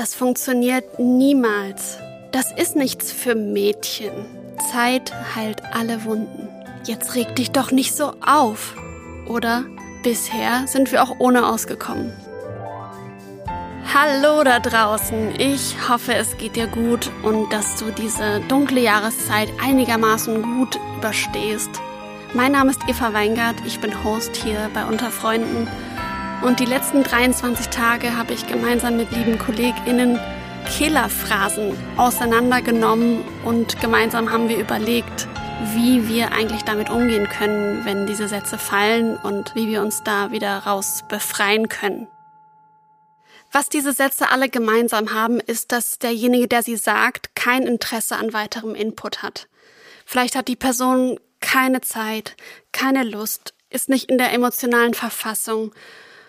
Das funktioniert niemals. Das ist nichts für Mädchen. Zeit heilt alle Wunden. Jetzt reg dich doch nicht so auf. Oder bisher sind wir auch ohne ausgekommen. Hallo da draußen. Ich hoffe, es geht dir gut und dass du diese dunkle Jahreszeit einigermaßen gut überstehst. Mein Name ist Eva Weingart. Ich bin Host hier bei Unter Freunden. Und die letzten 23 Tage habe ich gemeinsam mit lieben KollegInnen Killerphrasen auseinandergenommen und gemeinsam haben wir überlegt, wie wir eigentlich damit umgehen können, wenn diese Sätze fallen und wie wir uns da wieder raus befreien können. Was diese Sätze alle gemeinsam haben, ist, dass derjenige, der sie sagt, kein Interesse an weiterem Input hat. Vielleicht hat die Person keine Zeit, keine Lust, ist nicht in der emotionalen Verfassung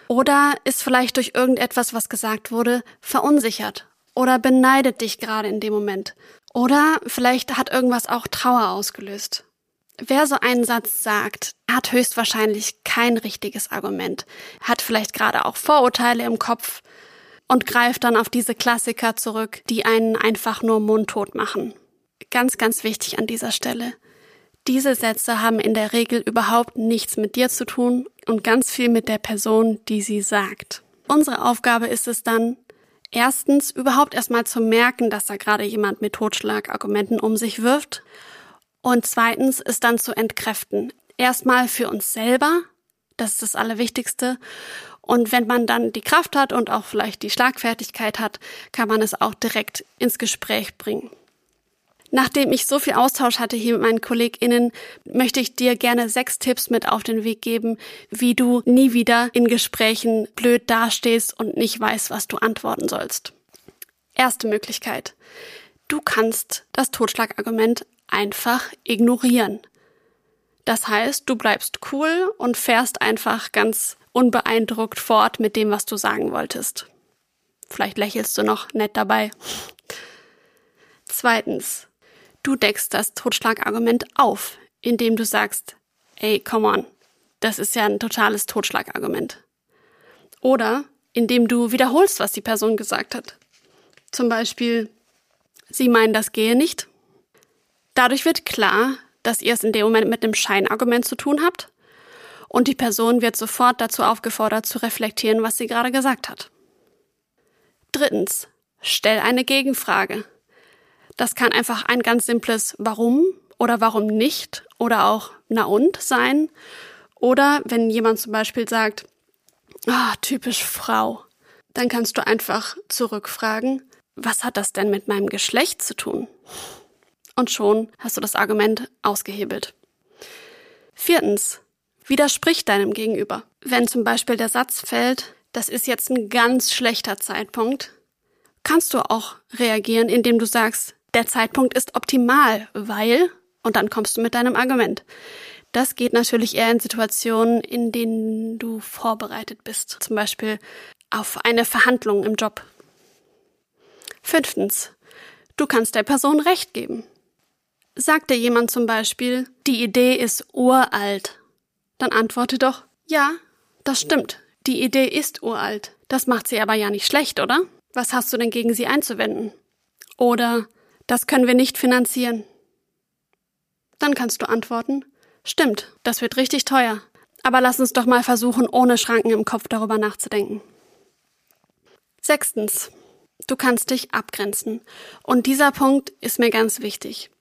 oder ist vielleicht durch irgendetwas, was gesagt wurde, verunsichert oder beneidet dich gerade in dem Moment. Oder vielleicht hat irgendwas auch Trauer ausgelöst. Wer so einen Satz sagt, hat höchstwahrscheinlich kein richtiges Argument, hat vielleicht gerade auch Vorurteile im Kopf und greift dann auf diese Klassiker zurück, die einen einfach nur mundtot machen. Ganz, ganz wichtig an dieser Stelle. Diese Sätze haben in der Regel überhaupt nichts mit dir zu tun und ganz viel mit der Person, die sie sagt. Unsere Aufgabe ist es dann, erstens überhaupt erstmal zu merken, dass da gerade jemand mit Totschlagargumenten um sich wirft und zweitens es dann zu entkräften. Erstmal für uns selber, das ist das Allerwichtigste. Und wenn man dann die Kraft hat und auch vielleicht die Schlagfertigkeit hat, kann man es auch direkt ins Gespräch bringen. Nachdem ich so viel Austausch hatte hier mit meinen KollegInnen, möchte ich dir gerne sechs Tipps mit auf den Weg geben, wie du nie wieder in Gesprächen blöd dastehst und nicht weißt, was du antworten sollst. Erste Möglichkeit. Du kannst das Totschlagargument einfach ignorieren. Das heißt, du bleibst cool und fährst einfach ganz unbeeindruckt fort mit dem, was du sagen wolltest. Vielleicht lächelst du noch nett dabei. Zweitens, Du deckst das Totschlagargument auf, indem du sagst, ey, come on, das ist ja ein totales Totschlagargument. Oder indem du wiederholst, was die Person gesagt hat. Zum Beispiel, sie meinen, das gehe nicht. Dadurch wird klar, dass ihr es in dem Moment mit einem Scheinargument zu tun habt und die Person wird sofort dazu aufgefordert zu reflektieren, was sie gerade gesagt hat. Drittens, stell eine Gegenfrage. Das kann einfach ein ganz simples Warum oder Warum nicht oder auch Na und sein. Oder wenn jemand zum Beispiel sagt, ah, typisch Frau, dann kannst du einfach zurückfragen, was hat das denn mit meinem Geschlecht zu tun? Und schon hast du das Argument ausgehebelt. Viertens, widersprich deinem Gegenüber. Wenn zum Beispiel der Satz fällt, das ist jetzt ein ganz schlechter Zeitpunkt, kannst du auch reagieren, indem du sagst, der Zeitpunkt ist optimal, weil, und dann kommst du mit deinem Argument. Das geht natürlich eher in Situationen, in denen du vorbereitet bist, zum Beispiel auf eine Verhandlung im Job. Fünftens, du kannst der Person Recht geben. Sagt dir jemand zum Beispiel, die Idee ist uralt, dann antworte doch, ja, das stimmt, die Idee ist uralt. Das macht sie aber ja nicht schlecht, oder? Was hast du denn gegen sie einzuwenden? Oder das können wir nicht finanzieren. Dann kannst du antworten, stimmt, das wird richtig teuer. Aber lass uns doch mal versuchen, ohne Schranken im Kopf darüber nachzudenken. Sechstens, du kannst dich abgrenzen. Und dieser Punkt ist mir ganz wichtig.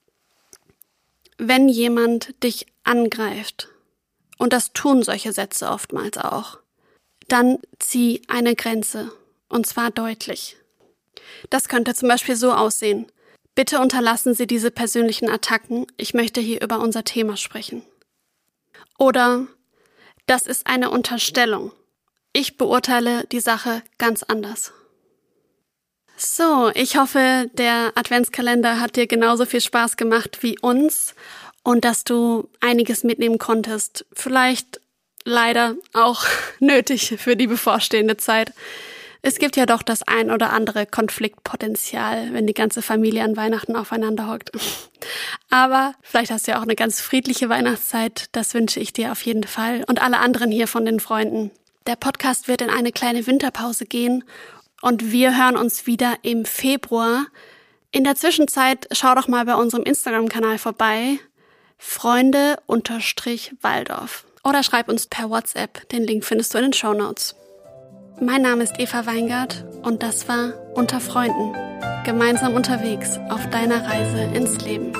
Wenn jemand dich angreift, und das tun solche Sätze oftmals auch, dann zieh eine Grenze, und zwar deutlich. Das könnte zum Beispiel so aussehen. Bitte unterlassen Sie diese persönlichen Attacken. Ich möchte hier über unser Thema sprechen. Oder das ist eine Unterstellung. Ich beurteile die Sache ganz anders. So, ich hoffe, der Adventskalender hat dir genauso viel Spaß gemacht wie uns und dass du einiges mitnehmen konntest. Vielleicht leider auch nötig für die bevorstehende Zeit. Es gibt ja doch das ein oder andere Konfliktpotenzial, wenn die ganze Familie an Weihnachten aufeinander hockt. Aber vielleicht hast du ja auch eine ganz friedliche Weihnachtszeit. Das wünsche ich dir auf jeden Fall. Und alle anderen hier von den Freunden. Der Podcast wird in eine kleine Winterpause gehen und wir hören uns wieder im Februar. In der Zwischenzeit schau doch mal bei unserem Instagram-Kanal vorbei. Freunde unterstrich Waldorf. Oder schreib uns per WhatsApp. Den Link findest du in den Show Notes. Mein Name ist Eva Weingart und das war Unter Freunden. Gemeinsam unterwegs auf deiner Reise ins Leben.